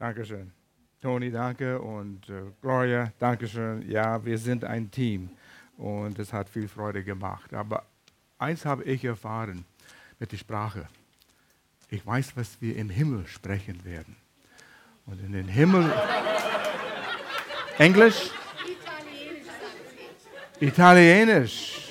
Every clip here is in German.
Dankeschön. Toni, danke. Und äh, Gloria, Dankeschön. Ja, wir sind ein Team und es hat viel Freude gemacht. Aber eins habe ich erfahren mit der Sprache. Ich weiß, was wir im Himmel sprechen werden. Und in den Himmel. Englisch? Italienisch.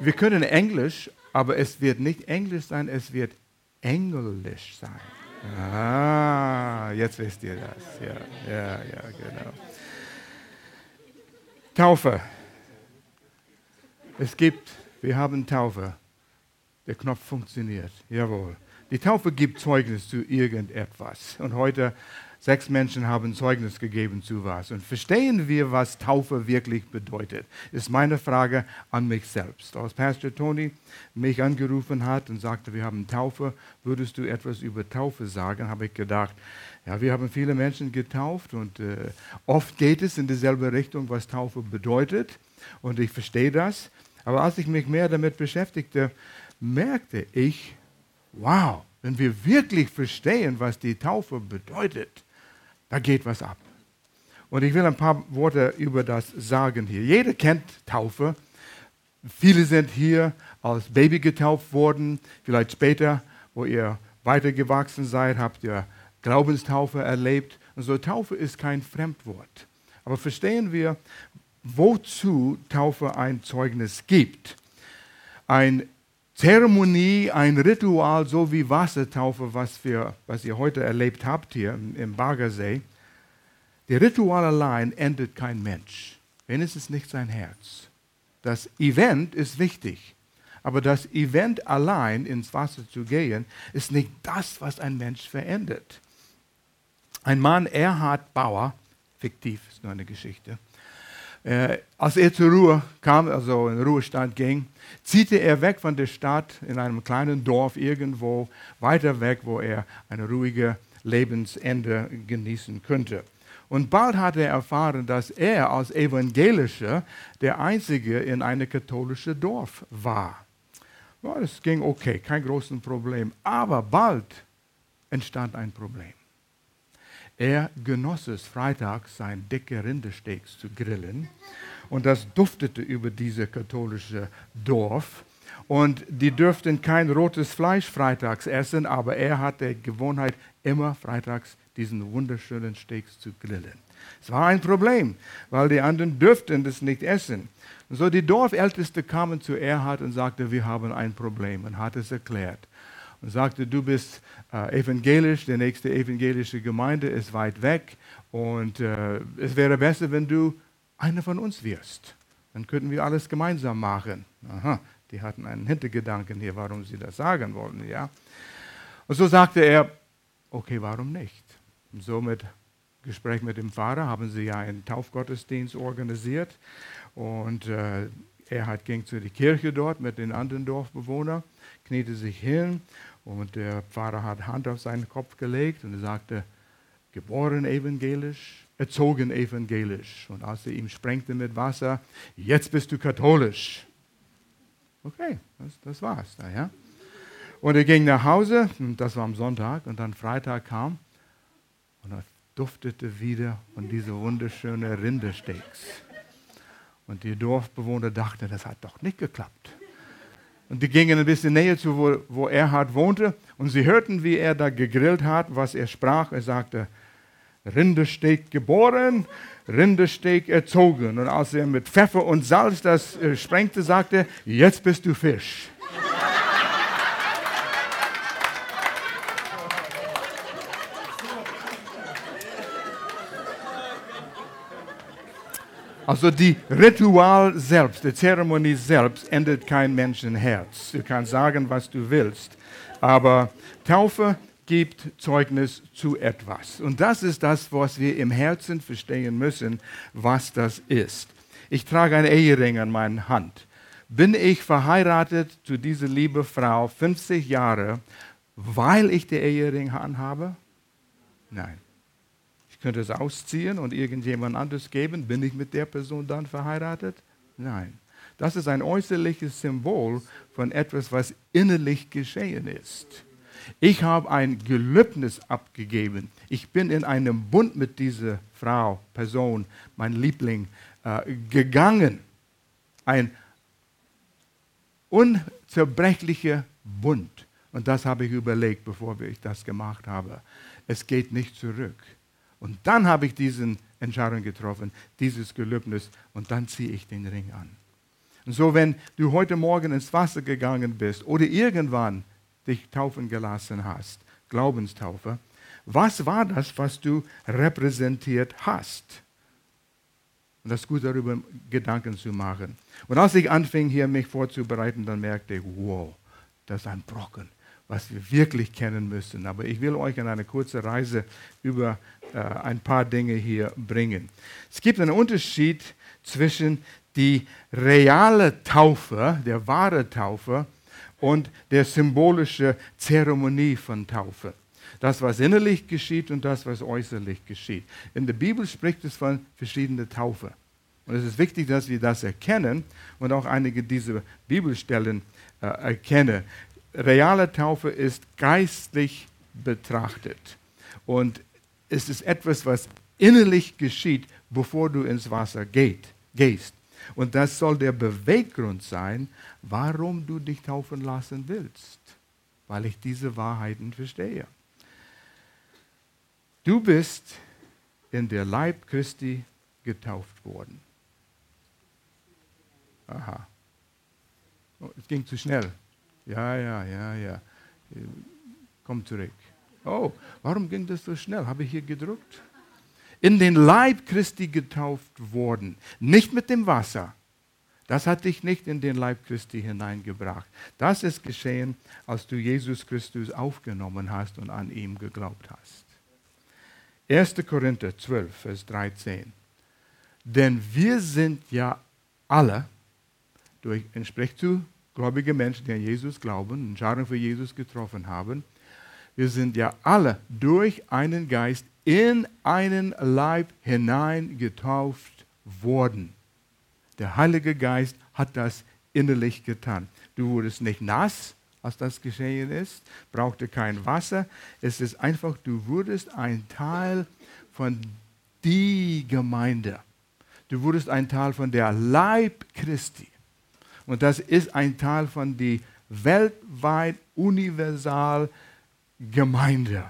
Wir können Englisch, aber es wird nicht Englisch sein, es wird Englisch sein. Ah, jetzt wisst ihr das. Ja, ja, ja, genau. Taufe. Es gibt, wir haben Taufe. Der Knopf funktioniert. Jawohl. Die Taufe gibt Zeugnis zu irgendetwas. Und heute Sechs Menschen haben Zeugnis gegeben zu was. Und verstehen wir, was Taufe wirklich bedeutet? Ist meine Frage an mich selbst. Als Pastor Tony mich angerufen hat und sagte, wir haben Taufe, würdest du etwas über Taufe sagen? Habe ich gedacht, ja, wir haben viele Menschen getauft und äh, oft geht es in dieselbe Richtung, was Taufe bedeutet. Und ich verstehe das. Aber als ich mich mehr damit beschäftigte, merkte ich, wow, wenn wir wirklich verstehen, was die Taufe bedeutet, da geht was ab. Und ich will ein paar Worte über das sagen hier. Jeder kennt Taufe. Viele sind hier als Baby getauft worden. Vielleicht später, wo ihr weitergewachsen seid, habt ihr Glaubenstaufe erlebt. Und so Taufe ist kein Fremdwort. Aber verstehen wir, wozu Taufe ein Zeugnis gibt. Ein Zeremonie, ein Ritual, so wie Wassertaufe, was, wir, was ihr heute erlebt habt hier im, Baggersee. Der Ritual allein endet kein Mensch, ist nicht sein Herz. Das Event ist wichtig, aber das Event allein ins Wasser zu gehen, ist nicht das, was ein Mensch verändert. Ein Mann, Erhard Bauer, fiktiv ist nur eine Geschichte, äh, als er zur Ruhe kam, also in den Ruhestand ging, ziehte er weg von der Stadt in einem kleinen Dorf irgendwo weiter weg, wo er ein ruhiges Lebensende genießen könnte. Und bald hatte er erfahren, dass er als Evangelischer der Einzige in einem katholischen Dorf war. Das ging okay, kein großes Problem. Aber bald entstand ein Problem. Er genoss es, freitags sein dicke Rindersteaks zu grillen. Und das duftete über dieses katholische Dorf. Und die dürften kein rotes Fleisch freitags essen, aber er hatte die Gewohnheit, immer freitags diesen wunderschönen Steaks zu grillen. Es war ein Problem, weil die anderen dürften das nicht essen. Und so die Dorfälteste kamen zu Erhard und sagte, wir haben ein Problem und hat es erklärt und sagte, du bist äh, evangelisch, die nächste evangelische Gemeinde ist weit weg und äh, es wäre besser, wenn du einer von uns wirst. Dann könnten wir alles gemeinsam machen. Aha, die hatten einen Hintergedanken hier, warum sie das sagen wollen. Ja? Und so sagte er, okay, warum nicht? Und so mit Gespräch mit dem Pfarrer haben sie ja einen Taufgottesdienst organisiert und äh, er hat, ging zu der Kirche dort mit den anderen Dorfbewohnern, kniete sich hin und der Pfarrer hat Hand auf seinen Kopf gelegt und er sagte, geboren evangelisch, erzogen evangelisch. Und als er ihm sprengte mit Wasser, jetzt bist du katholisch. Okay, das, das war's da, ja. Und er ging nach Hause, und das war am Sonntag, und dann Freitag kam und er duftete wieder von diesen wunderschönen Rindersteaks. Und die Dorfbewohner dachten, das hat doch nicht geklappt. Und die gingen ein bisschen näher zu, wo, wo Erhard wohnte. Und sie hörten, wie er da gegrillt hat, was er sprach. Er sagte, Rindersteak geboren, Rindersteak erzogen. Und als er mit Pfeffer und Salz das äh, sprengte, sagte jetzt bist du Fisch. Also die Ritual selbst, die Zeremonie selbst ändert kein Menschenherz. Du kannst sagen, was du willst, aber Taufe gibt Zeugnis zu etwas. Und das ist das, was wir im Herzen verstehen müssen, was das ist. Ich trage einen Ehering an meiner Hand. Bin ich verheiratet zu dieser lieben Frau 50 Jahre, weil ich den Ehering anhabe? Nein. Ich könnte es ausziehen und irgendjemand anders geben. Bin ich mit der Person dann verheiratet? Nein. Das ist ein äußerliches Symbol von etwas, was innerlich geschehen ist. Ich habe ein Gelübnis abgegeben. Ich bin in einem Bund mit dieser Frau, Person, mein Liebling, äh, gegangen. Ein unzerbrechlicher Bund. Und das habe ich überlegt, bevor ich das gemacht habe. Es geht nicht zurück. Und dann habe ich diese Entscheidung getroffen, dieses Gelübnis, und dann ziehe ich den Ring an. Und so, wenn du heute Morgen ins Wasser gegangen bist oder irgendwann dich taufen gelassen hast, Glaubenstaufe, was war das, was du repräsentiert hast? Und das ist gut, darüber Gedanken zu machen. Und als ich anfing, hier mich vorzubereiten, dann merkte ich, wow, das ist ein Brocken, was wir wirklich kennen müssen. Aber ich will euch in eine kurze Reise über äh, ein paar Dinge hier bringen. Es gibt einen Unterschied zwischen die reale Taufe, der wahre Taufe und der symbolische Zeremonie von Taufe. Das, was innerlich geschieht und das, was äußerlich geschieht. In der Bibel spricht es von verschiedenen Taufe. Und es ist wichtig, dass wir das erkennen und auch einige dieser Bibelstellen äh, erkennen. Reale Taufe ist geistlich betrachtet. Und es ist etwas, was innerlich geschieht, bevor du ins Wasser geht, gehst. Und das soll der Beweggrund sein, warum du dich taufen lassen willst, weil ich diese Wahrheiten verstehe. Du bist in der Leib Christi getauft worden. Aha. Oh, es ging zu schnell. Ja, ja, ja, ja. Komm zurück. Oh, warum ging das so schnell? Habe ich hier gedruckt? in den Leib Christi getauft worden. Nicht mit dem Wasser. Das hat dich nicht in den Leib Christi hineingebracht. Das ist geschehen, als du Jesus Christus aufgenommen hast und an ihm geglaubt hast. 1. Korinther 12, Vers 13. Denn wir sind ja alle, durch, entspricht zu gläubige Menschen, die an Jesus glauben, Entscheidung für Jesus getroffen haben, wir sind ja alle durch einen Geist in einen Leib hinein getauft worden. Der Heilige Geist hat das innerlich getan. Du wurdest nicht nass, als das geschehen ist, brauchte kein Wasser. Es ist einfach, du wurdest ein Teil von die Gemeinde. Du wurdest ein Teil von der Leib Christi. Und das ist ein Teil von der weltweit universal Gemeinde.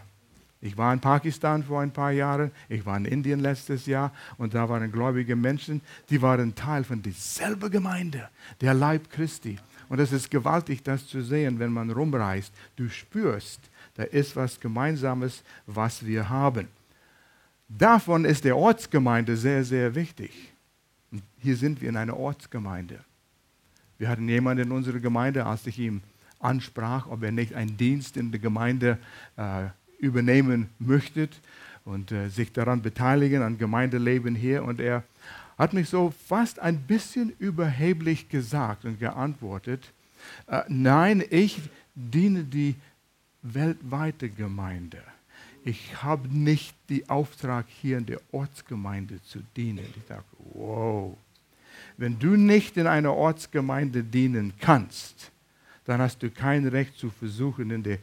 Ich war in Pakistan vor ein paar Jahren, ich war in Indien letztes Jahr und da waren gläubige Menschen, die waren Teil von derselben Gemeinde, der Leib Christi. Und es ist gewaltig, das zu sehen, wenn man rumreist. Du spürst, da ist was Gemeinsames, was wir haben. Davon ist der Ortsgemeinde sehr, sehr wichtig. Und hier sind wir in einer Ortsgemeinde. Wir hatten jemanden in unserer Gemeinde, als ich ihm ansprach, ob er nicht einen Dienst in der Gemeinde äh, übernehmen möchte und äh, sich daran beteiligen, an Gemeindeleben hier. Und er hat mich so fast ein bisschen überheblich gesagt und geantwortet, äh, nein, ich diene die weltweite Gemeinde. Ich habe nicht den Auftrag, hier in der Ortsgemeinde zu dienen. Ich dachte, wow, wenn du nicht in einer Ortsgemeinde dienen kannst, dann hast du kein Recht zu versuchen, in der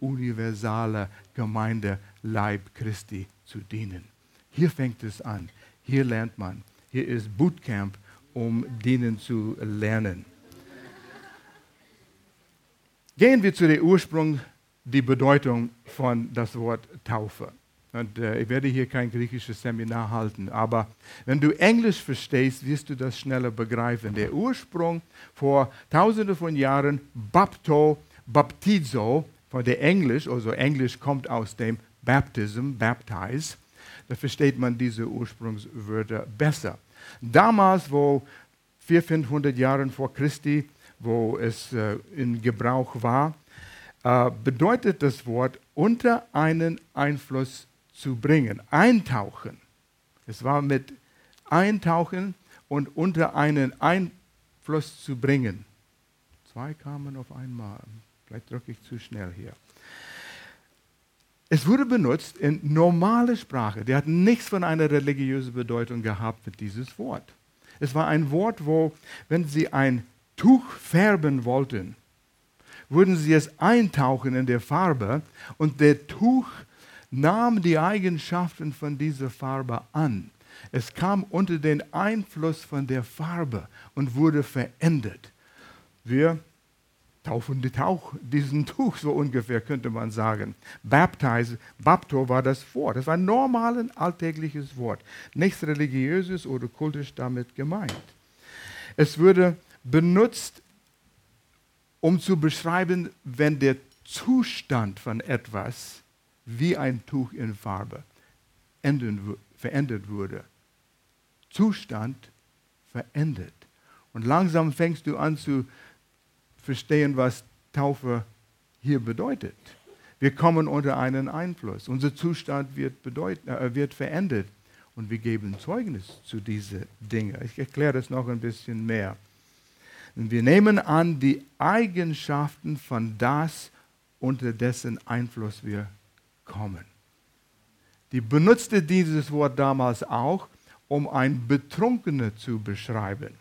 universalen Gemeinde Leib Christi zu dienen. Hier fängt es an. Hier lernt man. Hier ist Bootcamp, um dienen zu lernen. Gehen wir zu dem Ursprung, die Bedeutung von das Wort Taufe. Und äh, ich werde hier kein griechisches Seminar halten, aber wenn du Englisch verstehst, wirst du das schneller begreifen. Der Ursprung vor tausenden von Jahren, Bapto, Baptizo, von der Englisch, also Englisch kommt aus dem Baptism, baptize, da versteht man diese Ursprungswörter besser. Damals, wo 400, 500 Jahre vor Christi, wo es äh, in Gebrauch war, äh, bedeutet das Wort unter einen Einfluss zu bringen, eintauchen. Es war mit eintauchen und unter einen Einfluss zu bringen. Zwei kamen auf einmal. Vielleicht drücke ich zu schnell hier. Es wurde benutzt in normale Sprache. Der hat nichts von einer religiösen Bedeutung gehabt mit dieses Wort. Es war ein Wort, wo, wenn sie ein Tuch färben wollten, würden sie es eintauchen in der Farbe und der Tuch nahm die Eigenschaften von dieser Farbe an. Es kam unter den Einfluss von der Farbe und wurde verändert. Wir taufen die Tauch, diesen Tuch so ungefähr, könnte man sagen. Baptize, Bapto war das Wort. Das war ein normales, alltägliches Wort. Nichts religiöses oder kultisch damit gemeint. Es wurde benutzt, um zu beschreiben, wenn der Zustand von etwas wie ein Tuch in Farbe verändert wurde. Zustand verändert. Und langsam fängst du an zu verstehen, was Taufe hier bedeutet. Wir kommen unter einen Einfluss. Unser Zustand wird, bedeuten, äh, wird verändert und wir geben Zeugnis zu diesen Dingen. Ich erkläre das noch ein bisschen mehr. Wir nehmen an die Eigenschaften von das, unter dessen Einfluss wir kommen. Die benutzte dieses Wort damals auch, um ein Betrunkener zu beschreiben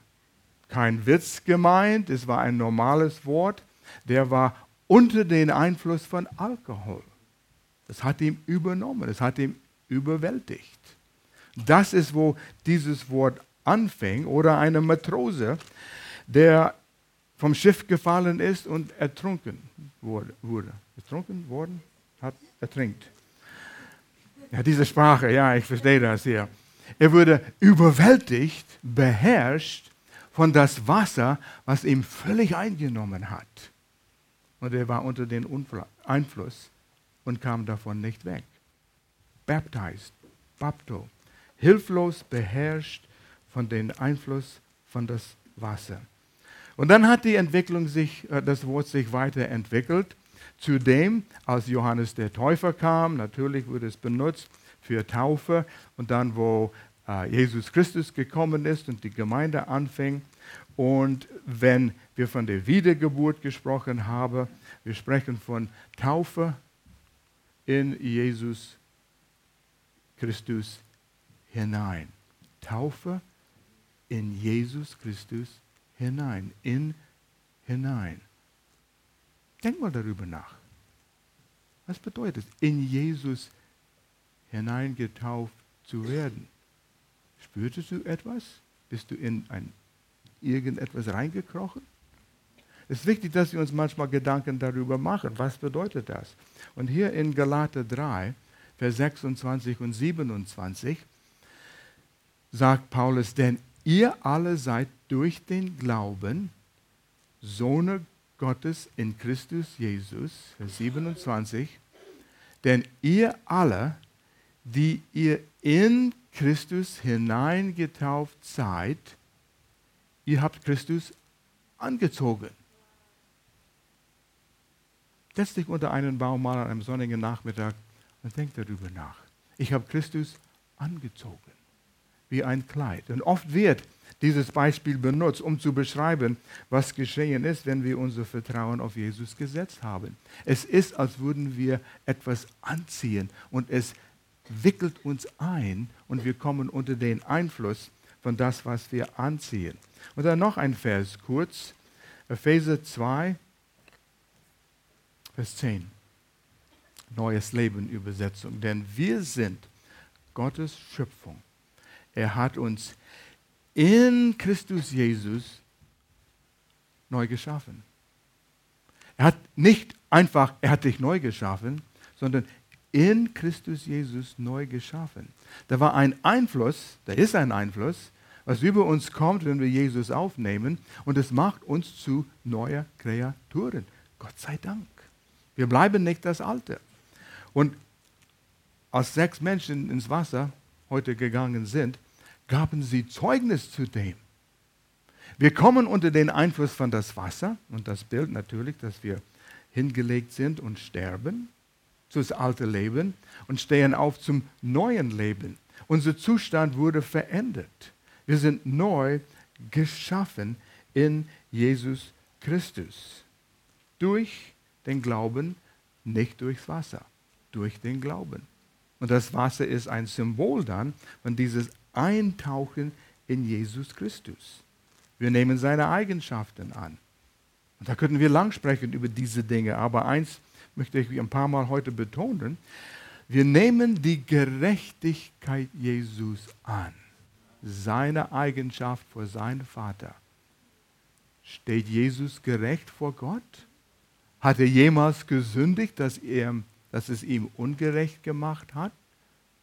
kein Witz gemeint, es war ein normales Wort, der war unter den Einfluss von Alkohol. Das hat ihn übernommen, es hat ihn überwältigt. Das ist, wo dieses Wort anfing. Oder eine Matrose, der vom Schiff gefallen ist und ertrunken wurde. Ertrunken worden? Hat ertrinkt. Ja, diese Sprache, ja, ich verstehe das hier. Er wurde überwältigt, beherrscht von das Wasser, was ihm völlig eingenommen hat. Und er war unter dem Einfluss und kam davon nicht weg. Baptized, Bapto, hilflos beherrscht von dem Einfluss von das Wasser. Und dann hat die Entwicklung sich, äh, das Wort sich weiterentwickelt. Zudem, als Johannes der Täufer kam, natürlich wurde es benutzt für Taufe und dann, wo äh, Jesus Christus gekommen ist und die Gemeinde anfing. Und wenn wir von der Wiedergeburt gesprochen haben, wir sprechen von Taufe in Jesus Christus hinein. Taufe in Jesus Christus hinein. In hinein. Denk mal darüber nach. Was bedeutet es, in Jesus hineingetauft zu werden? Spürtest du etwas? Bist du in ein, irgendetwas reingekrochen? Es ist wichtig, dass wir uns manchmal Gedanken darüber machen. Was bedeutet das? Und hier in Galater 3, Vers 26 und 27 sagt Paulus, denn ihr alle seid durch den Glauben Sohne Gottes in Christus Jesus, Vers 27, denn ihr alle, die ihr in Christus hineingetauft seid, ihr habt Christus angezogen. Setz dich unter einen Baum mal an einem sonnigen Nachmittag und denk darüber nach. Ich habe Christus angezogen, wie ein Kleid. Und oft wird dieses Beispiel benutzt, um zu beschreiben, was geschehen ist, wenn wir unser Vertrauen auf Jesus gesetzt haben. Es ist, als würden wir etwas anziehen und es wickelt uns ein und wir kommen unter den Einfluss von das, was wir anziehen. Und dann noch ein Vers kurz, Epheser 2, Vers 10. Neues Leben Übersetzung. Denn wir sind Gottes Schöpfung. Er hat uns in Christus Jesus neu geschaffen. Er hat nicht einfach, er hat dich neu geschaffen, sondern in Christus Jesus neu geschaffen. Da war ein Einfluss, da ist ein Einfluss, was über uns kommt, wenn wir Jesus aufnehmen, und es macht uns zu neuer Kreaturen. Gott sei Dank. Wir bleiben nicht das Alte. Und als sechs Menschen ins Wasser heute gegangen sind, gaben sie Zeugnis zu dem. Wir kommen unter den Einfluss von das Wasser und das Bild natürlich, dass wir hingelegt sind und sterben das alte Leben und stehen auf zum neuen Leben. Unser Zustand wurde verändert. Wir sind neu geschaffen in Jesus Christus. Durch den Glauben, nicht durchs Wasser, durch den Glauben. Und das Wasser ist ein Symbol dann von dieses Eintauchen in Jesus Christus. Wir nehmen seine Eigenschaften an. Und da könnten wir lang sprechen über diese Dinge, aber eins möchte ich ein paar Mal heute betonen. Wir nehmen die Gerechtigkeit Jesus an, seine Eigenschaft vor seinem Vater. Steht Jesus gerecht vor Gott? Hat er jemals gesündigt, dass, er, dass es ihm ungerecht gemacht hat?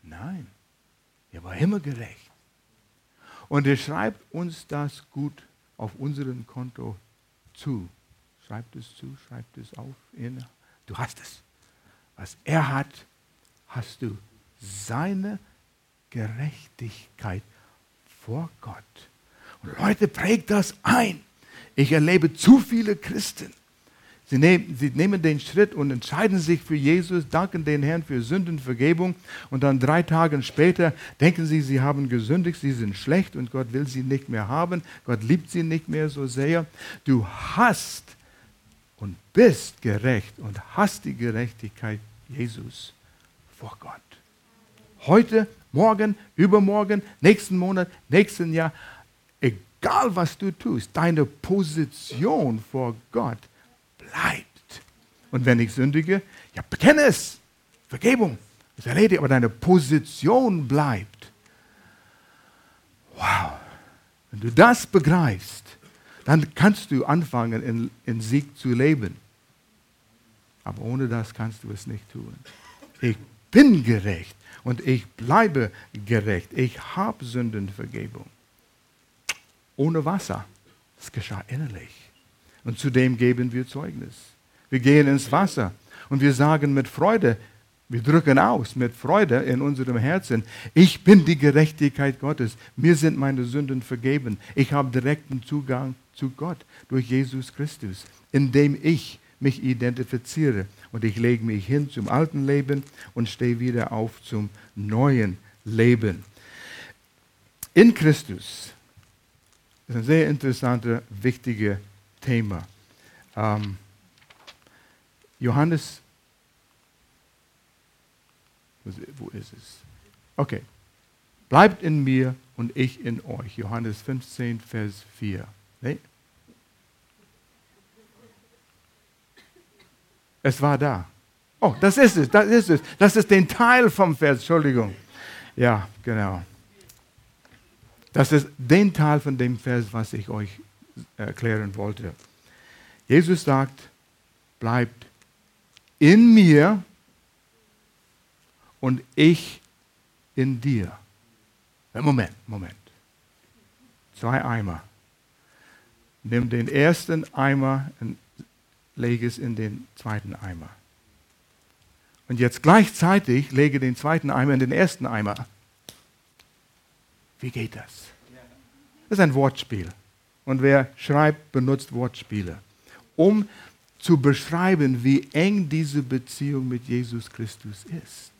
Nein, er war immer gerecht. Und er schreibt uns das gut auf unserem Konto zu. Schreibt es zu, schreibt es auf. Du hast es. Was er hat, hast du. Seine Gerechtigkeit vor Gott. Und Leute, prägt das ein. Ich erlebe zu viele Christen. Sie nehmen, sie nehmen den Schritt und entscheiden sich für Jesus, danken den Herrn für Sündenvergebung und dann drei Tage später denken sie, sie haben gesündigt, sie sind schlecht und Gott will sie nicht mehr haben, Gott liebt sie nicht mehr so sehr. Du hast und bist gerecht und hast die Gerechtigkeit Jesus vor Gott. Heute, morgen, übermorgen, nächsten Monat, nächsten Jahr, egal was du tust, deine Position vor Gott bleibt. Und wenn ich sündige, ja, bekenne es. Vergebung ist erledigt, aber deine Position bleibt. Wow. Wenn du das begreifst, dann kannst du anfangen, in, in Sieg zu leben. Aber ohne das kannst du es nicht tun. Ich bin gerecht und ich bleibe gerecht. Ich habe Sündenvergebung ohne Wasser. Das geschah innerlich. Und zudem geben wir Zeugnis. Wir gehen ins Wasser und wir sagen mit Freude, wir drücken aus mit Freude in unserem Herzen, ich bin die Gerechtigkeit Gottes. Mir sind meine Sünden vergeben. Ich habe direkten Zugang zu Gott durch Jesus Christus, indem ich mich identifiziere. Und ich lege mich hin zum alten Leben und stehe wieder auf zum neuen Leben. In Christus ist ein sehr interessantes, wichtiges Thema. Ähm, Johannes, wo ist es? Okay. Bleibt in mir und ich in euch. Johannes 15, Vers 4. Nee? Es war da. Oh, das ist es, das ist es. Das ist den Teil vom Vers, Entschuldigung. Ja, genau. Das ist den Teil von dem Vers, was ich euch erklären wollte. Jesus sagt, bleibt in mir und ich in dir. Moment, Moment. Zwei Eimer. Nimm den ersten Eimer und lege es in den zweiten Eimer. Und jetzt gleichzeitig lege den zweiten Eimer in den ersten Eimer. Wie geht das? Das ist ein Wortspiel. Und wer schreibt, benutzt Wortspiele, um zu beschreiben, wie eng diese Beziehung mit Jesus Christus ist.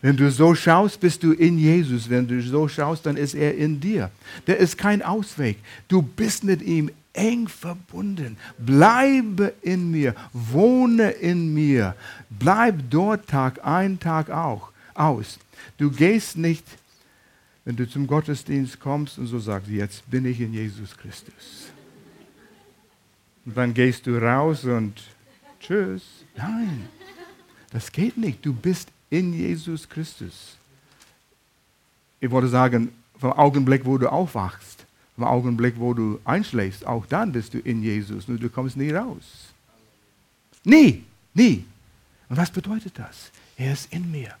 Wenn du so schaust, bist du in Jesus. Wenn du so schaust, dann ist er in dir. Der ist kein Ausweg. Du bist mit ihm eng verbunden. Bleibe in mir, wohne in mir. Bleib dort Tag ein, Tag auch aus. Du gehst nicht wenn du zum Gottesdienst kommst und so sagst, jetzt bin ich in Jesus Christus. Und dann gehst du raus und tschüss. Nein, das geht nicht. Du bist in Jesus Christus. Ich wollte sagen, vom Augenblick, wo du aufwachst, vom Augenblick, wo du einschläfst, auch dann bist du in Jesus. Nur du kommst nie raus. Nie, nie. Und was bedeutet das? Er ist in mir.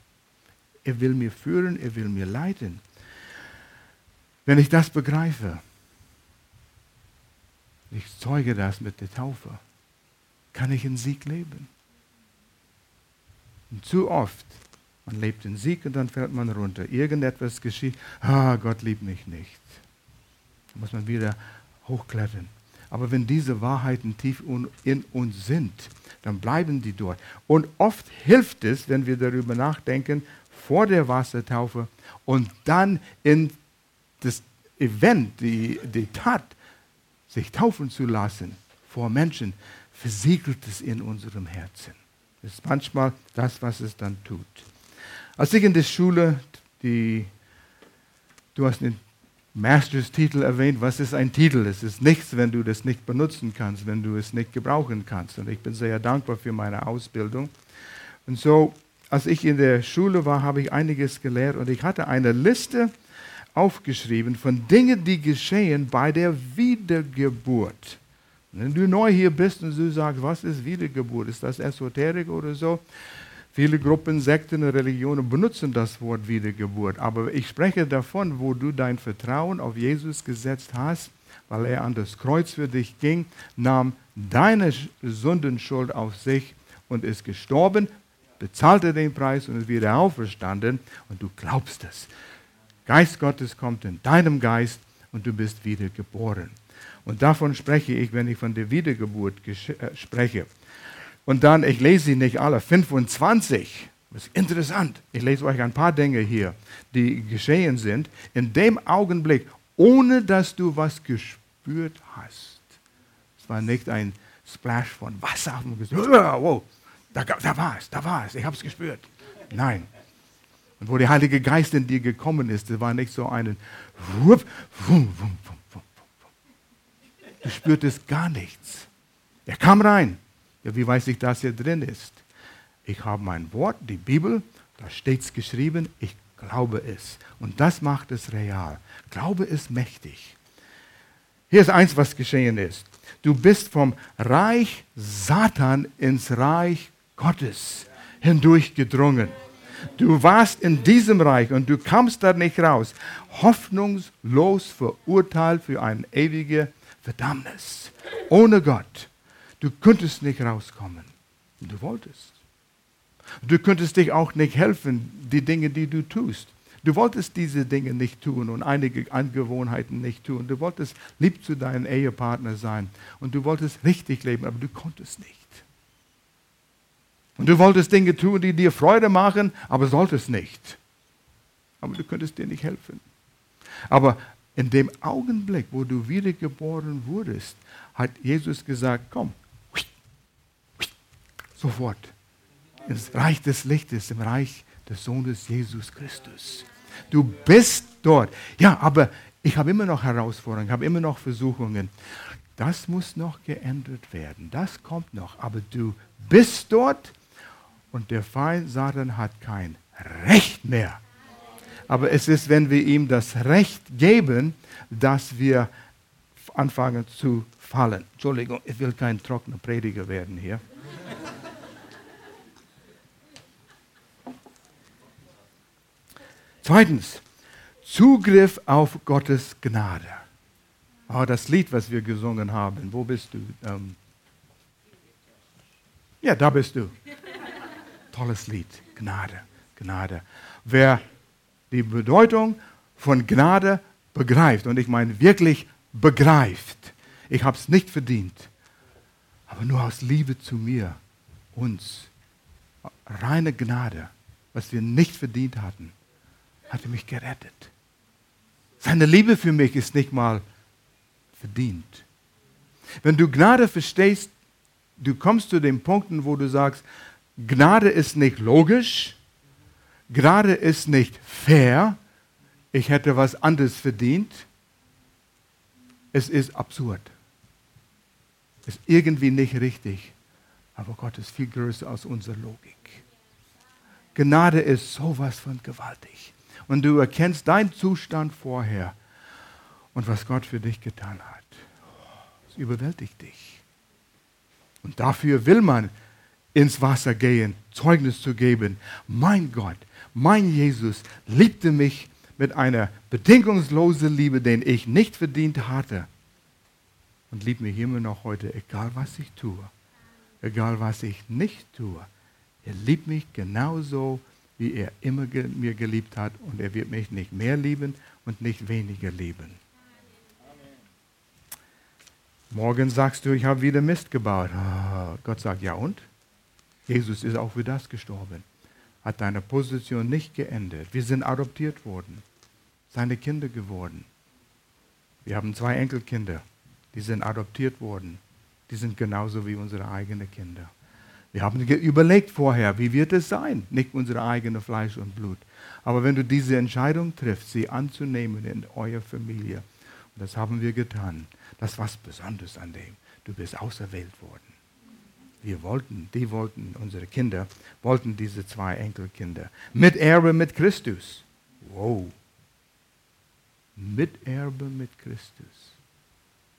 Er will mir führen, er will mir leiten. Wenn ich das begreife, ich zeuge das mit der Taufe, kann ich in Sieg leben. Und zu oft, man lebt in Sieg und dann fällt man runter. Irgendetwas geschieht, ah, Gott liebt mich nicht. Da muss man wieder hochklettern. Aber wenn diese Wahrheiten tief in uns sind, dann bleiben die dort. Und oft hilft es, wenn wir darüber nachdenken, vor der Wassertaufe und dann in das Event, die, die Tat, sich taufen zu lassen vor Menschen, versiegelt es in unserem Herzen. Das ist manchmal das, was es dann tut. Als ich in der Schule, die, du hast Masters-Titel erwähnt. Was ist ein Titel? Es ist nichts, wenn du das nicht benutzen kannst, wenn du es nicht gebrauchen kannst. Und ich bin sehr dankbar für meine Ausbildung. Und so, als ich in der Schule war, habe ich einiges gelehrt und ich hatte eine Liste aufgeschrieben von Dingen, die geschehen bei der Wiedergeburt. Wenn du neu hier bist und du sagst, was ist Wiedergeburt? Ist das Esoterik oder so? Viele Gruppen, Sekten Religionen benutzen das Wort Wiedergeburt. Aber ich spreche davon, wo du dein Vertrauen auf Jesus gesetzt hast, weil er an das Kreuz für dich ging, nahm deine Sündenschuld auf sich und ist gestorben, bezahlte den Preis und ist wieder auferstanden und du glaubst es. Geist Gottes kommt in deinem Geist und du bist wiedergeboren. Und davon spreche ich, wenn ich von der Wiedergeburt äh, spreche. Und dann, ich lese sie nicht alle, 25. Das ist interessant. Ich lese euch ein paar Dinge hier, die geschehen sind. In dem Augenblick, ohne dass du was gespürt hast. Es war nicht ein Splash von Wasser. Wow, da, da war es, da war es, ich habe es gespürt. Nein, und wo der Heilige Geist in dir gekommen ist, das war nicht so ein Wupp, wum, wum, wum, Du spürtest gar nichts. Er kam rein. Ja, wie weiß ich, dass er drin ist? Ich habe mein Wort, die Bibel, da steht es geschrieben, ich glaube es. Und das macht es real. Glaube ist mächtig. Hier ist eins, was geschehen ist. Du bist vom Reich Satan ins Reich Gottes hindurchgedrungen. Du warst in diesem Reich und du kamst da nicht raus. Hoffnungslos verurteilt für eine ewige Verdammnis. Ohne Gott. Du könntest nicht rauskommen. Du wolltest. Du könntest dich auch nicht helfen, die Dinge, die du tust. Du wolltest diese Dinge nicht tun und einige Angewohnheiten nicht tun. Du wolltest lieb zu deinem Ehepartner sein und du wolltest richtig leben, aber du konntest nicht. Und du wolltest Dinge tun, die dir Freude machen, aber solltest nicht. Aber du könntest dir nicht helfen. Aber in dem Augenblick, wo du wiedergeboren wurdest, hat Jesus gesagt, komm, sofort ins Reich des Lichtes, im Reich des Sohnes Jesus Christus. Du bist dort. Ja, aber ich habe immer noch Herausforderungen, habe immer noch Versuchungen. Das muss noch geändert werden. Das kommt noch. Aber du bist dort und der Feind Satan hat kein Recht mehr. Aber es ist, wenn wir ihm das Recht geben, dass wir anfangen zu fallen. Entschuldigung, ich will kein trockener Prediger werden hier. Zweitens, Zugriff auf Gottes Gnade. Oh, das Lied, was wir gesungen haben, wo bist du? Ähm ja, da bist du. Tolles Lied. Gnade, Gnade. Wer die Bedeutung von Gnade begreift, und ich meine wirklich begreift, ich habe es nicht verdient, aber nur aus Liebe zu mir, uns, reine Gnade, was wir nicht verdient hatten, hat er mich gerettet. Seine Liebe für mich ist nicht mal verdient. Wenn du Gnade verstehst, du kommst zu den Punkten, wo du sagst, Gnade ist nicht logisch, Gnade ist nicht fair, ich hätte was anderes verdient. Es ist absurd. Es ist irgendwie nicht richtig. Aber Gott ist viel größer als unsere Logik. Gnade ist sowas von gewaltig. Und du erkennst deinen Zustand vorher und was Gott für dich getan hat. Es überwältigt dich. Und dafür will man ins Wasser gehen, Zeugnis zu geben. Mein Gott, mein Jesus liebte mich mit einer bedingungslosen Liebe, den ich nicht verdient hatte. Und liebt mich immer noch heute, egal was ich tue, egal was ich nicht tue. Er liebt mich genauso, wie er immer ge mir geliebt hat. Und er wird mich nicht mehr lieben und nicht weniger lieben. Morgen sagst du, ich habe wieder Mist gebaut. Oh, Gott sagt, ja und? Jesus ist auch für das gestorben. Hat deine Position nicht geändert. Wir sind adoptiert worden. Seine Kinder geworden. Wir haben zwei Enkelkinder. Die sind adoptiert worden. Die sind genauso wie unsere eigenen Kinder. Wir haben überlegt vorher, wie wird es sein? Nicht unser eigenes Fleisch und Blut. Aber wenn du diese Entscheidung triffst, sie anzunehmen in eurer Familie, und das haben wir getan, das ist was Besonderes an dem. Du bist auserwählt worden. Wir wollten, die wollten, unsere Kinder, wollten diese zwei Enkelkinder. Miterbe mit Christus. Wow. Miterbe mit Christus.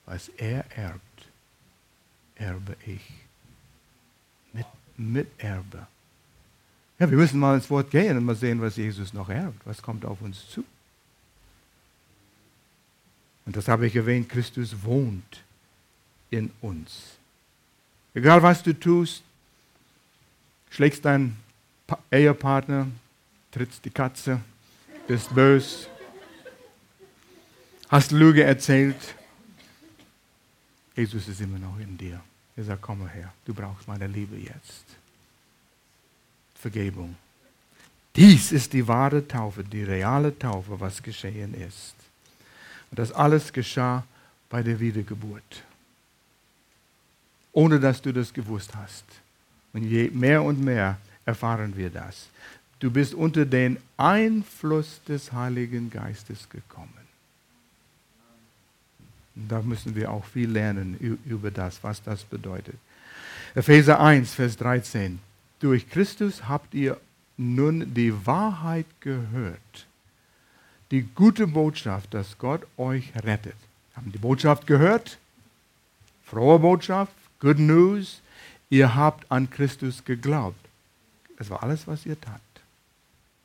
Was er erbt, erbe ich. Mit, Miterbe. Ja, wir müssen mal ins Wort gehen und mal sehen, was Jesus noch erbt. Was kommt auf uns zu? Und das habe ich erwähnt, Christus wohnt in uns. Egal was du tust, schlägst deinen Ehepartner, trittst die Katze, bist bös, hast Lüge erzählt. Jesus ist immer noch in dir. Er sagt, komm her, du brauchst meine Liebe jetzt. Vergebung. Dies ist die wahre Taufe, die reale Taufe, was geschehen ist. Und das alles geschah bei der Wiedergeburt. Ohne dass du das gewusst hast. Und je mehr und mehr erfahren wir das. Du bist unter den Einfluss des Heiligen Geistes gekommen. Und da müssen wir auch viel lernen über das, was das bedeutet. Epheser 1, Vers 13. Durch Christus habt ihr nun die Wahrheit gehört die gute Botschaft, dass Gott euch rettet. Haben die Botschaft gehört? Frohe Botschaft, Good News. Ihr habt an Christus geglaubt. Das war alles, was ihr tat.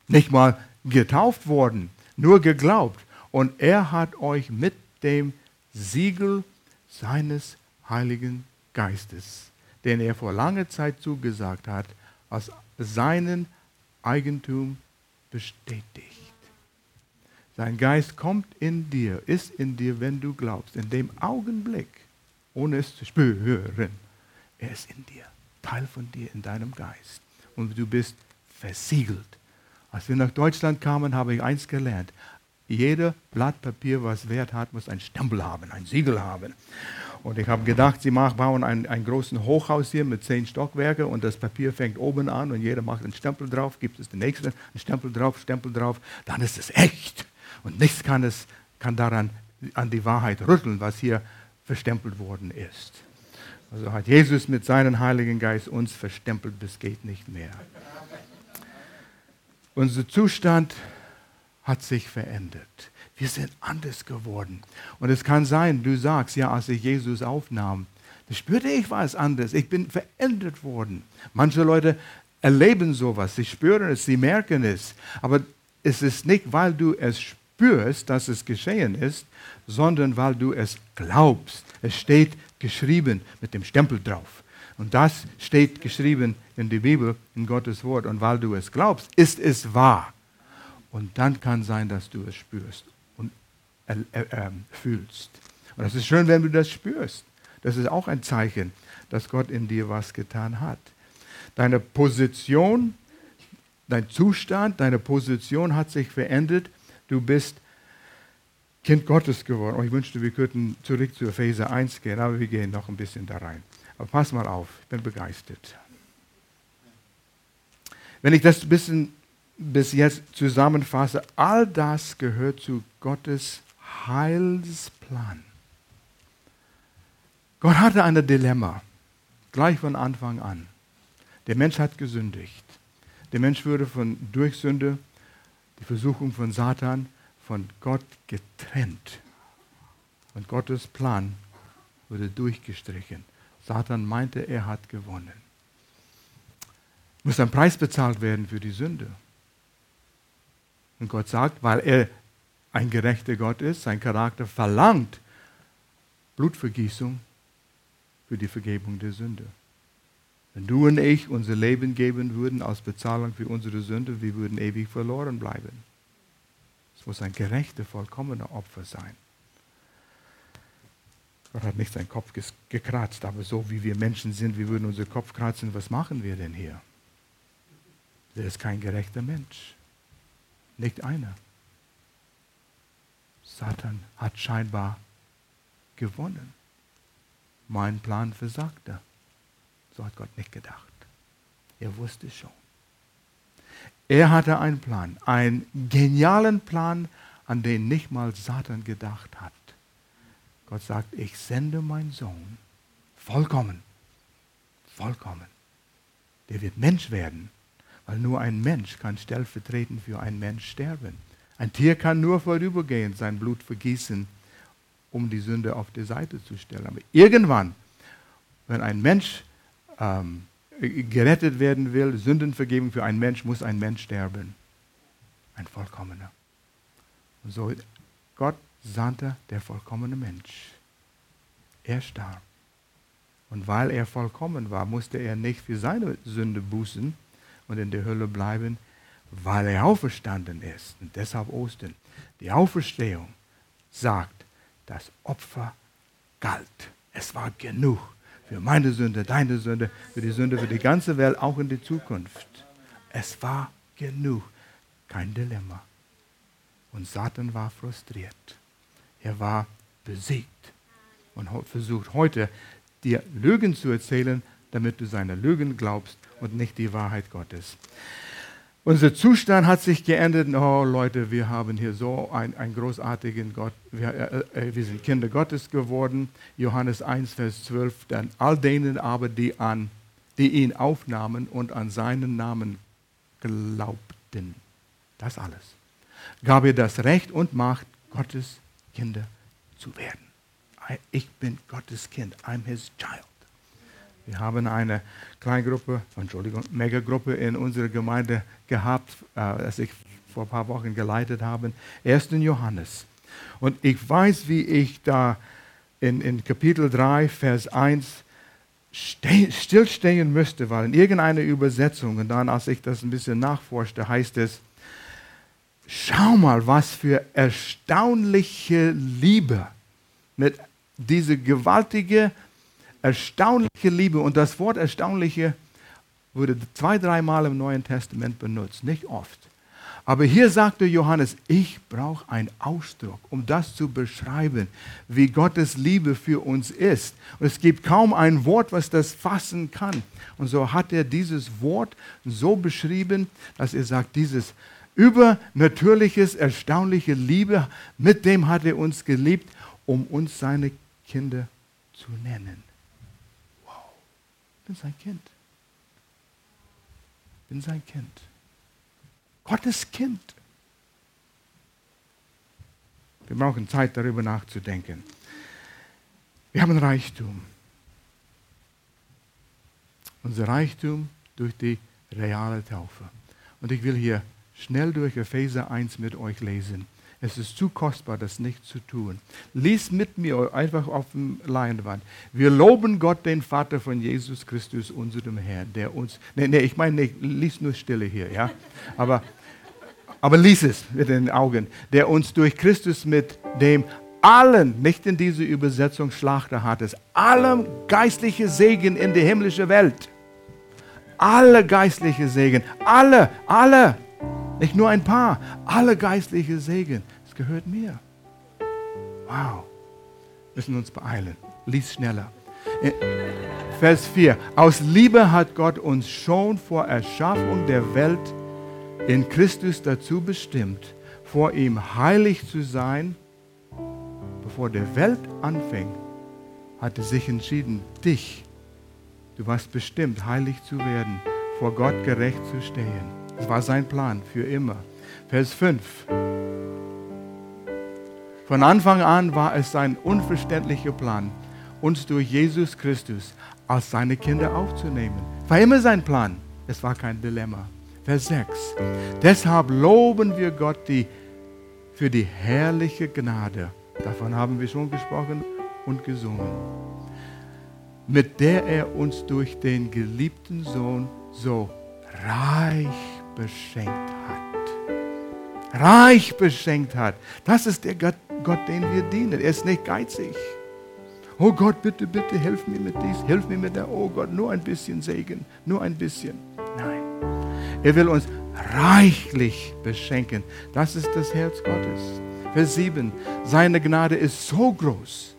Nicht mal getauft worden, nur geglaubt. Und er hat euch mit dem Siegel seines Heiligen Geistes, den er vor langer Zeit zugesagt hat, als seinen Eigentum bestätigt. Sein Geist kommt in dir, ist in dir, wenn du glaubst. In dem Augenblick, ohne es zu spüren, er ist in dir, Teil von dir, in deinem Geist. Und du bist versiegelt. Als wir nach Deutschland kamen, habe ich eins gelernt. Jeder Blatt Papier, was Wert hat, muss ein Stempel haben, ein Siegel haben. Und ich habe gedacht, sie bauen ein, ein großes Hochhaus hier mit zehn Stockwerken und das Papier fängt oben an und jeder macht einen Stempel drauf, gibt es den nächsten, einen Stempel drauf, Stempel drauf, dann ist es echt. Und nichts kann, es, kann daran an die Wahrheit rütteln, was hier verstempelt worden ist. Also hat Jesus mit seinem Heiligen Geist uns verstempelt, bis geht nicht mehr. Unser Zustand hat sich verändert. Wir sind anders geworden. Und es kann sein, du sagst, ja, als ich Jesus aufnahm, da spürte ich was anderes. Ich bin verändert worden. Manche Leute erleben sowas, sie spüren es, sie merken es. Aber es ist nicht, weil du es spürst spürst, dass es geschehen ist, sondern weil du es glaubst. Es steht geschrieben mit dem Stempel drauf. Und das steht geschrieben in der Bibel, in Gottes Wort. Und weil du es glaubst, ist es wahr. Und dann kann sein, dass du es spürst und äh, äh, fühlst. Und es ist schön, wenn du das spürst. Das ist auch ein Zeichen, dass Gott in dir was getan hat. Deine Position, dein Zustand, deine Position hat sich verändert du bist Kind Gottes geworden. Und ich wünschte, wir könnten zurück zu Epheser 1 gehen, aber wir gehen noch ein bisschen da rein. Aber pass mal auf, ich bin begeistert. Wenn ich das bisschen bis jetzt zusammenfasse, all das gehört zu Gottes Heilsplan. Gott hatte ein Dilemma, gleich von Anfang an. Der Mensch hat gesündigt. Der Mensch würde von durch Sünde die Versuchung von Satan von Gott getrennt. Und Gottes Plan wurde durchgestrichen. Satan meinte, er hat gewonnen. Muss ein Preis bezahlt werden für die Sünde. Und Gott sagt, weil er ein gerechter Gott ist, sein Charakter verlangt Blutvergießung für die Vergebung der Sünde. Wenn du und ich unser Leben geben würden als Bezahlung für unsere Sünde, wir würden ewig verloren bleiben. Es muss ein gerechter, vollkommener Opfer sein. Gott hat nicht seinen Kopf gekratzt, aber so wie wir Menschen sind, wir würden unseren Kopf kratzen, was machen wir denn hier? Der ist kein gerechter Mensch. Nicht einer. Satan hat scheinbar gewonnen. Mein Plan versagte. So hat Gott nicht gedacht. Er wusste schon. Er hatte einen Plan, einen genialen Plan, an den nicht mal Satan gedacht hat. Gott sagt, ich sende meinen Sohn vollkommen, vollkommen. Der wird Mensch werden, weil nur ein Mensch kann stellvertretend für einen Mensch sterben. Ein Tier kann nur vorübergehend sein Blut vergießen, um die Sünde auf die Seite zu stellen. Aber irgendwann, wenn ein Mensch ähm, gerettet werden will, Sündenvergebung für einen Mensch, muss ein Mensch sterben. Ein Vollkommener. Und so Gott sandte der vollkommene Mensch. Er starb. Und weil er vollkommen war, musste er nicht für seine Sünde bußen und in der Hölle bleiben, weil er auferstanden ist. Und deshalb Ostern. Die Auferstehung sagt, das Opfer galt. Es war genug für meine Sünde, deine Sünde, für die Sünde, für die ganze Welt, auch in die Zukunft. Es war genug. Kein Dilemma. Und Satan war frustriert. Er war besiegt und versucht heute dir Lügen zu erzählen, damit du seine Lügen glaubst und nicht die Wahrheit Gottes. Unser Zustand hat sich geändert. Oh Leute, wir haben hier so einen, einen großartigen Gott. Wir, äh, äh wir, sind Kinder Gottes geworden. Johannes 1, Vers 12. Dann all denen aber, die, an, die ihn aufnahmen und an seinen Namen glaubten. Das alles. Gab er das Recht und Macht, Gottes Kinder zu werden. Ich bin Gottes Kind. I'm his child. Wir haben eine Kleingruppe, Entschuldigung, Megagruppe in unserer Gemeinde gehabt, äh, das ich vor ein paar Wochen geleitet habe. 1. Johannes. Und ich weiß, wie ich da in, in Kapitel 3, Vers 1 stillstehen müsste, weil in irgendeiner Übersetzung, und dann, als ich das ein bisschen nachforschte, heißt es, schau mal, was für erstaunliche Liebe mit dieser gewaltige erstaunliche Liebe, und das Wort erstaunliche wurde zwei, dreimal im Neuen Testament benutzt, nicht oft. Aber hier sagte Johannes, ich brauche einen Ausdruck, um das zu beschreiben, wie Gottes Liebe für uns ist. Und es gibt kaum ein Wort, was das fassen kann. Und so hat er dieses Wort so beschrieben, dass er sagt, dieses übernatürliches, erstaunliche Liebe, mit dem hat er uns geliebt, um uns seine Kinder zu nennen. Bin sein Kind. Ich bin sein Kind. Gottes Kind. Wir brauchen Zeit, darüber nachzudenken. Wir haben Reichtum. Unser Reichtum durch die reale Taufe. Und ich will hier schnell durch Epheser 1 mit euch lesen. Es ist zu kostbar, das nicht zu tun. Lies mit mir einfach auf dem Leinwand. Wir loben Gott, den Vater von Jesus Christus, unserem Herrn, der uns. Nee, nee, ich meine nicht, lies nur Stille hier, ja. Aber, aber lies es mit den Augen. Der uns durch Christus mit dem allen, nicht in diese Übersetzung Schlachter hat es, allem geistliche Segen in die himmlische Welt. Alle geistliche Segen, alle, alle, nicht nur ein paar, alle geistliche Segen gehört mir. Wow. Müssen uns beeilen. Lies schneller. Vers 4. Aus Liebe hat Gott uns schon vor Erschaffung der Welt in Christus dazu bestimmt, vor ihm heilig zu sein. Bevor der Welt anfing, hat er sich entschieden, dich, du warst bestimmt, heilig zu werden, vor Gott gerecht zu stehen. Das war sein Plan für immer. Vers 5. Von Anfang an war es sein unverständlicher Plan, uns durch Jesus Christus als seine Kinder aufzunehmen. War immer sein Plan. Es war kein Dilemma. Vers 6. Deshalb loben wir Gott die, für die herrliche Gnade. Davon haben wir schon gesprochen und gesungen. Mit der er uns durch den geliebten Sohn so reich beschenkt hat. Reich beschenkt hat. Das ist der Gott, Gott, den wir dienen. Er ist nicht geizig. Oh Gott, bitte, bitte, hilf mir mit dies, hilf mir mit der, oh Gott, nur ein bisschen Segen, nur ein bisschen. Nein. Er will uns reichlich beschenken. Das ist das Herz Gottes. Vers 7. Seine Gnade ist so groß,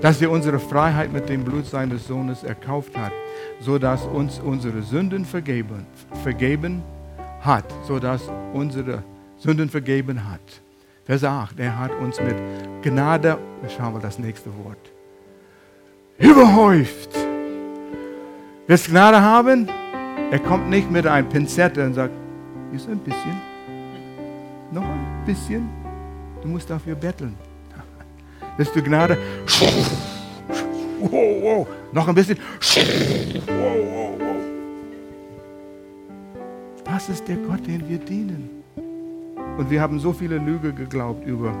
dass er unsere Freiheit mit dem Blut seines Sohnes erkauft hat. sodass uns unsere Sünden vergeben, vergeben hat, sodass unsere Sünden vergeben hat. Vers 8, er hat uns mit Gnade, schauen wir das nächste Wort, überhäuft. Willst Gnade haben? Er kommt nicht mit einem Pinzette und sagt, ist ein bisschen, noch ein bisschen, du musst dafür betteln. Willst du Gnade? Wow, wow. Noch ein bisschen. Wow, wow, wow. Das ist der Gott, den wir dienen. Und wir haben so viele Lüge geglaubt über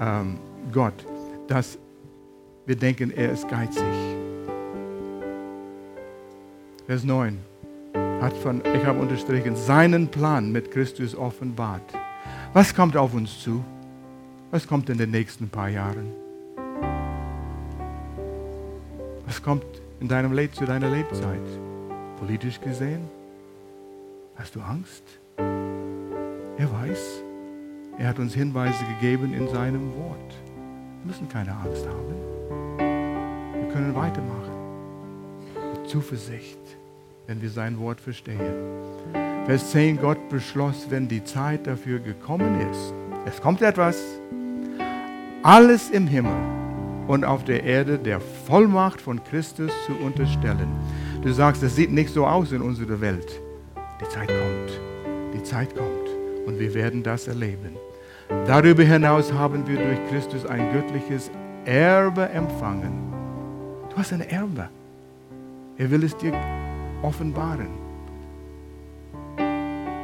ähm, Gott, dass wir denken, er ist geizig. Vers 9 hat von, ich habe unterstrichen, seinen Plan mit Christus offenbart. Was kommt auf uns zu? Was kommt in den nächsten paar Jahren? Was kommt in deinem Leben zu deiner Lebzeit? Politisch gesehen? Hast du Angst? Er weiß. Er hat uns Hinweise gegeben in seinem Wort. Wir müssen keine Angst haben. Wir können weitermachen. Mit Zuversicht, wenn wir sein Wort verstehen. Vers 10, Gott beschloss, wenn die Zeit dafür gekommen ist, es kommt etwas, alles im Himmel und auf der Erde der Vollmacht von Christus zu unterstellen. Du sagst, es sieht nicht so aus in unserer Welt. Die Zeit kommt. Die Zeit kommt. Und wir werden das erleben. Darüber hinaus haben wir durch Christus ein göttliches Erbe empfangen. Du hast ein Erbe. Er will es dir offenbaren.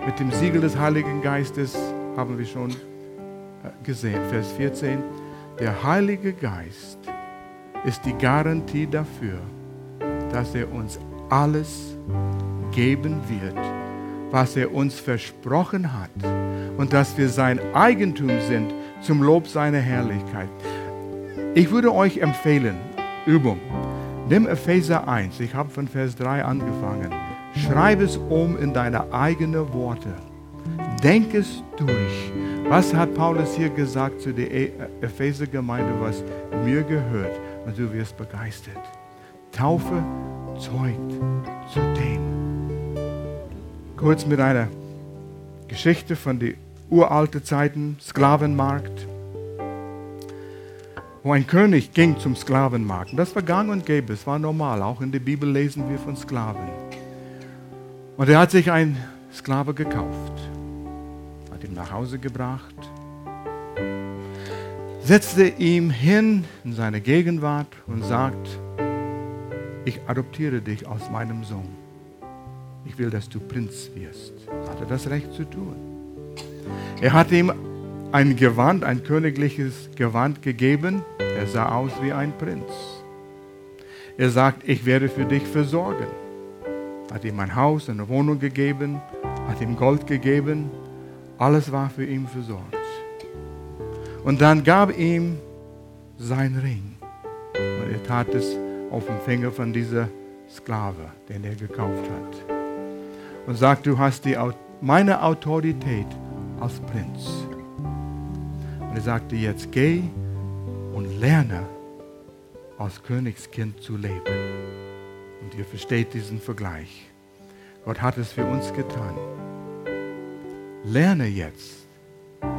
Mit dem Siegel des Heiligen Geistes haben wir schon äh, gesehen. Vers 14. Der Heilige Geist ist die Garantie dafür, dass er uns alles geben wird, was er uns versprochen hat und dass wir sein Eigentum sind zum Lob seiner Herrlichkeit. Ich würde euch empfehlen, Übung, nimm Epheser 1, ich habe von Vers 3 angefangen, schreib es um in deine eigenen Worte, denk es durch was hat Paulus hier gesagt zu der e- Epheser-Gemeinde, was mir gehört? Und du wirst begeistert. Taufe zeugt zu dem. Kurz mit einer Geschichte von den uralten Zeiten, Sklavenmarkt, wo ein König ging zum Sklavenmarkt. Das war gang und gäbe, es war normal. Auch in der Bibel lesen wir von Sklaven. Und er hat sich einen Sklave gekauft ihm nach Hause gebracht, setzte ihm hin in seine Gegenwart und sagt, ich adoptiere dich aus meinem Sohn. Ich will, dass du Prinz wirst. Hat er das Recht zu tun? Er hat ihm ein Gewand, ein königliches Gewand gegeben. Er sah aus wie ein Prinz. Er sagt, ich werde für dich versorgen. Hat ihm ein Haus, eine Wohnung gegeben, hat ihm Gold gegeben, alles war für ihn versorgt. Und dann gab ihm sein Ring. Und er tat es auf dem Finger von dieser Sklave, den er gekauft hat. Und sagt, du hast die, meine Autorität als Prinz. Und er sagte, jetzt geh und lerne als Königskind zu leben. Und ihr versteht diesen Vergleich. Gott hat es für uns getan. Lerne jetzt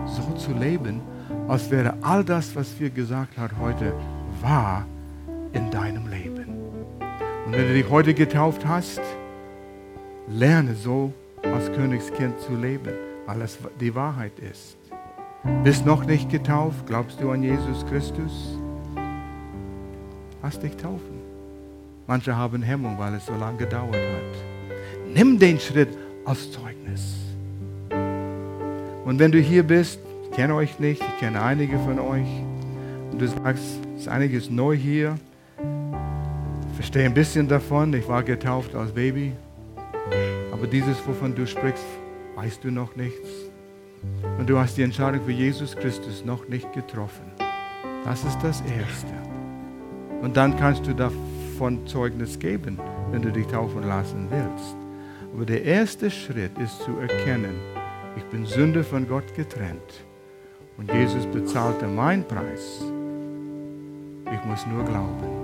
so zu leben, als wäre all das, was wir gesagt haben heute, wahr in deinem Leben. Und wenn du dich heute getauft hast, lerne so als Königskind zu leben, weil es die Wahrheit ist. Bist noch nicht getauft? Glaubst du an Jesus Christus? Lass dich taufen. Manche haben Hemmung, weil es so lange gedauert hat. Nimm den Schritt als Zeugnis. Und wenn du hier bist, ich kenne euch nicht, ich kenne einige von euch, und du sagst, es ist einiges neu hier, verstehe ein bisschen davon, ich war getauft als Baby, aber dieses, wovon du sprichst, weißt du noch nichts. Und du hast die Entscheidung für Jesus Christus noch nicht getroffen. Das ist das Erste. Und dann kannst du davon Zeugnis geben, wenn du dich taufen lassen willst. Aber der erste Schritt ist zu erkennen, ich bin Sünde von Gott getrennt. Und Jesus bezahlte meinen Preis. Ich muss nur glauben.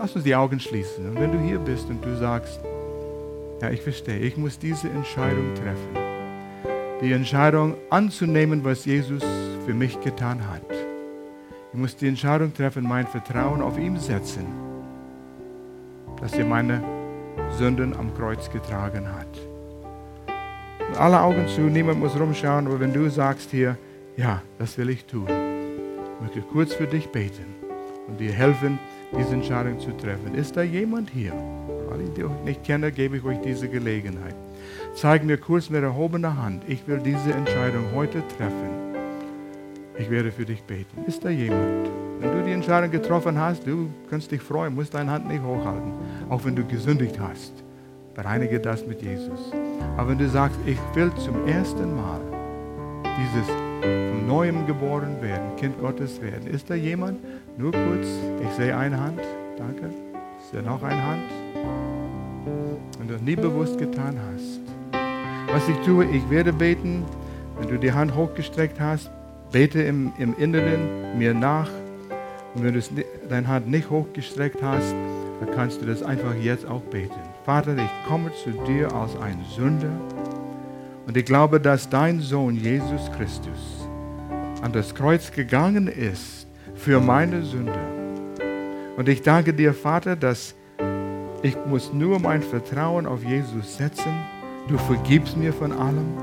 Lass uns die Augen schließen. Und wenn du hier bist und du sagst, ja, ich verstehe, ich muss diese Entscheidung treffen. Die Entscheidung anzunehmen, was Jesus für mich getan hat. Ich muss die Entscheidung treffen, mein Vertrauen auf ihn setzen, dass er meine Sünden am Kreuz getragen hat. Und alle Augen zu, niemand muss rumschauen, aber wenn du sagst hier, ja, das will ich tun, ich möchte kurz für dich beten und dir helfen, diese Entscheidung zu treffen. Ist da jemand hier? Weil ich dich nicht kenne, gebe ich euch diese Gelegenheit. Zeig mir kurz mit erhobener Hand, ich will diese Entscheidung heute treffen. Ich werde für dich beten. Ist da jemand? Wenn du die Entscheidung getroffen hast, du kannst dich freuen, musst deine Hand nicht hochhalten, auch wenn du gesündigt hast. Bereinige das mit Jesus. Aber wenn du sagst, ich will zum ersten Mal dieses von neuem geboren werden, Kind Gottes werden, ist da jemand? Nur kurz, ich sehe eine Hand. Danke. Ist da noch eine Hand? Wenn du das nie bewusst getan hast. Was ich tue, ich werde beten. Wenn du die Hand hochgestreckt hast, Bete im, im Inneren mir nach. Und wenn du deine Hand nicht hochgestreckt hast, dann kannst du das einfach jetzt auch beten. Vater, ich komme zu dir als ein Sünder und ich glaube, dass dein Sohn Jesus Christus an das Kreuz gegangen ist für meine Sünde. Und ich danke dir, Vater, dass ich muss nur mein Vertrauen auf Jesus setzen. Du vergibst mir von allem.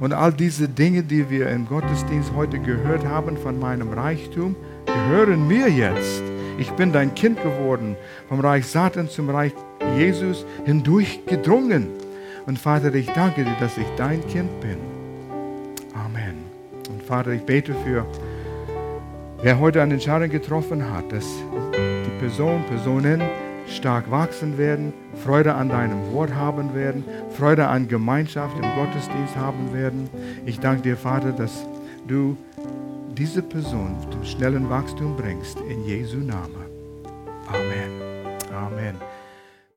Und all diese Dinge, die wir im Gottesdienst heute gehört haben von meinem Reichtum, gehören mir jetzt. Ich bin dein Kind geworden, vom Reich Satan zum Reich Jesus hindurch gedrungen. Und Vater, ich danke dir, dass ich dein Kind bin. Amen. Und Vater, ich bete für, wer heute eine Entscheidung getroffen hat, dass die Person, Personen, stark wachsen werden, Freude an deinem Wort haben werden, Freude an Gemeinschaft im Gottesdienst haben werden. Ich danke dir, Vater, dass du diese Person zum schnellen Wachstum bringst. In Jesu Namen. Amen. Amen.